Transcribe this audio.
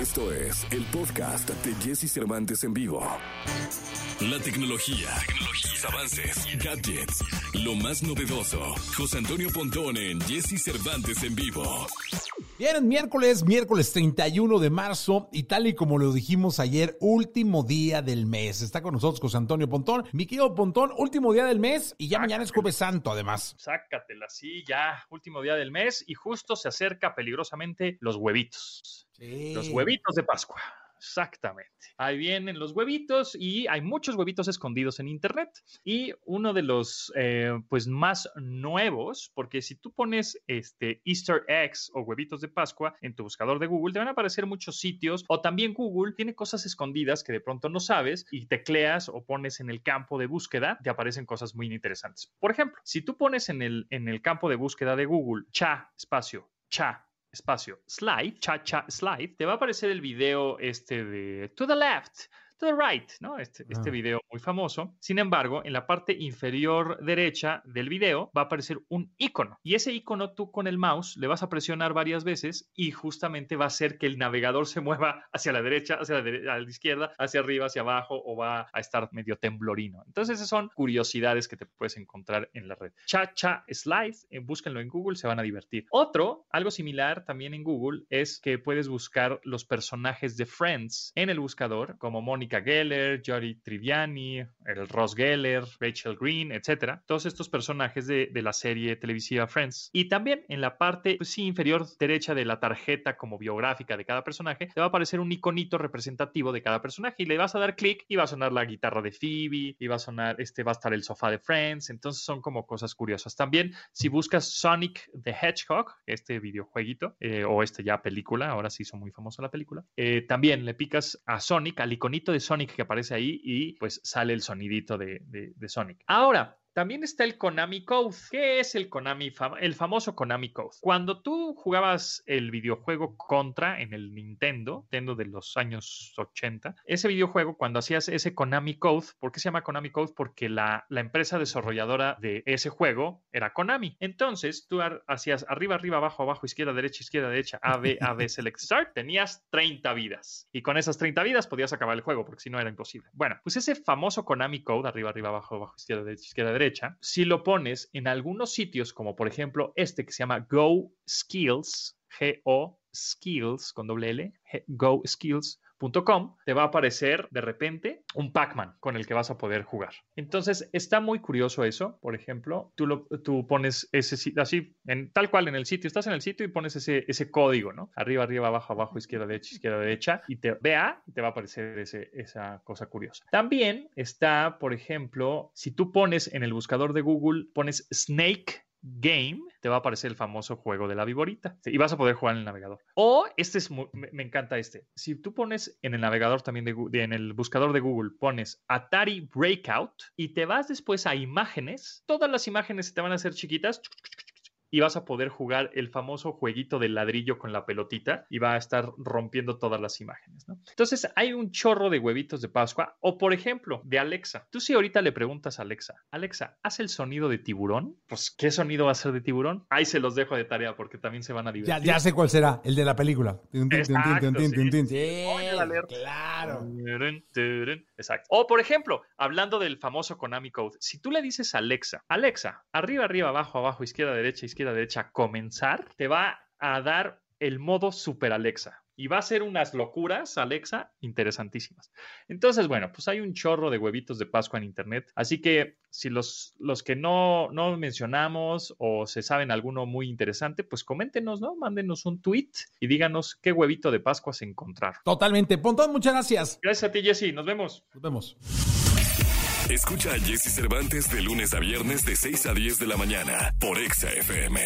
Esto es el podcast de Jesse Cervantes en vivo. La tecnología, tecnología, avances, gadgets, lo más novedoso. José Antonio Pontón en Jesse Cervantes en vivo. Bien, miércoles, miércoles 31 de marzo y tal y como lo dijimos ayer, último día del mes. Está con nosotros José Antonio Pontón. Mi querido Pontón, último día del mes y ya mañana es jueves santo además. Sácatela, sí, ya, último día del mes y justo se acerca peligrosamente los huevitos. Sí. Los huevitos de Pascua. Exactamente. Ahí vienen los huevitos y hay muchos huevitos escondidos en Internet. Y uno de los, eh, pues, más nuevos, porque si tú pones este Easter eggs o huevitos de Pascua en tu buscador de Google, te van a aparecer muchos sitios o también Google tiene cosas escondidas que de pronto no sabes y tecleas o pones en el campo de búsqueda, te aparecen cosas muy interesantes. Por ejemplo, si tú pones en el, en el campo de búsqueda de Google cha, espacio, cha, espacio, slide, cha cha slide, te va a aparecer el video este de to the left, to the right, ¿no? Este, este Ah. video muy famoso. Sin embargo, en la parte inferior derecha del video va a aparecer un icono. Y ese icono tú con el mouse le vas a presionar varias veces y justamente va a hacer que el navegador se mueva hacia la derecha, hacia la, dere- a la izquierda, hacia arriba, hacia abajo o va a estar medio temblorino. Entonces, esas son curiosidades que te puedes encontrar en la red. Cha Cha Slide, eh, búsquenlo en Google, se van a divertir. Otro, algo similar también en Google, es que puedes buscar los personajes de Friends en el buscador, como Mónica Geller, Jody Triviani, el Ross Geller, Rachel Green, etcétera. Todos estos personajes de, de la serie televisiva Friends. Y también en la parte pues, sí, inferior derecha de la tarjeta como biográfica de cada personaje, te va a aparecer un iconito representativo de cada personaje y le vas a dar clic y va a sonar la guitarra de Phoebe y va a sonar, este va a estar el sofá de Friends. Entonces son como cosas curiosas. También si buscas Sonic the Hedgehog, este videojueguito, eh, o este ya película, ahora sí hizo muy famosa la película, eh, también le picas a Sonic, al iconito de Sonic que aparece ahí y pues sale el sonidito de, Sonic. Ahora, también está el Konami Code. ¿Qué es el Konami, el famoso Konami Code? Cuando tú jugabas el videojuego Contra en el Nintendo, Nintendo de los años 80, ese videojuego, cuando hacías ese Konami Code, ¿por qué se llama Konami Code? Porque la, la empresa desarrolladora de ese juego era Konami. Entonces, tú hacías arriba, arriba, abajo, abajo, izquierda, derecha, izquierda, derecha, A, B, A, B, select start, tenías 30 vidas. Y con esas 30 vidas podías acabar el juego, porque si no era imposible. Bueno, pues ese famoso Konami Code, arriba, arriba, abajo, abajo, izquierda, derecha, izquierda, derecha, si lo pones en algunos sitios, como por ejemplo este que se llama Go Skills, G-O Skills con doble L, Go Skills te va a aparecer de repente un Pac-Man con el que vas a poder jugar. Entonces, está muy curioso eso. Por ejemplo, tú, tú pones ese así, en, tal cual en el sitio, estás en el sitio y pones ese, ese código, ¿no? Arriba, arriba, abajo, abajo, izquierda, derecha, izquierda, derecha, y te vea te va a aparecer ese- esa cosa curiosa. También está, por ejemplo, si tú pones en el buscador de Google, pones Snake Game, te va a aparecer el famoso juego de la viborita y vas a poder jugar en el navegador. O este es muy- me, encanta este. Si tú pones en el navegador también de, de- en el buscador de Google pones Atari Breakout y te vas después a imágenes, todas las imágenes se te van a hacer chiquitas y vas a poder jugar el famoso jueguito del ladrillo con la pelotita y va a estar rompiendo todas las imágenes, ¿no? Entonces hay un chorro de huevitos de Pascua o por ejemplo de Alexa. Tú si ahorita le preguntas a Alexa, Alexa, ¿haz el sonido de tiburón? Pues ¿qué sonido va a ser de tiburón? Ahí se los dejo de tarea porque también se van a divertir. Ya, ya sé cuál será, el de la película. Exacto, sí. claro. Exacto. O por ejemplo, hablando del famoso Konami Code, si tú le dices a Alexa, Alexa, arriba, arriba, abajo, abajo, izquierda, derecha, izquierda, derecha, comenzar, te va a dar el modo Super Alexa. Y va a ser unas locuras, Alexa, interesantísimas. Entonces, bueno, pues hay un chorro de huevitos de Pascua en Internet. Así que si los, los que no, no mencionamos o se saben alguno muy interesante, pues coméntenos, ¿no? Mándenos un tweet y díganos qué huevito de Pascua se encontraron. Totalmente. Pontón, muchas gracias. Gracias a ti, Jesse. Nos vemos. Nos vemos. Escucha a Jesse Cervantes de lunes a viernes de 6 a 10 de la mañana por Exa FM.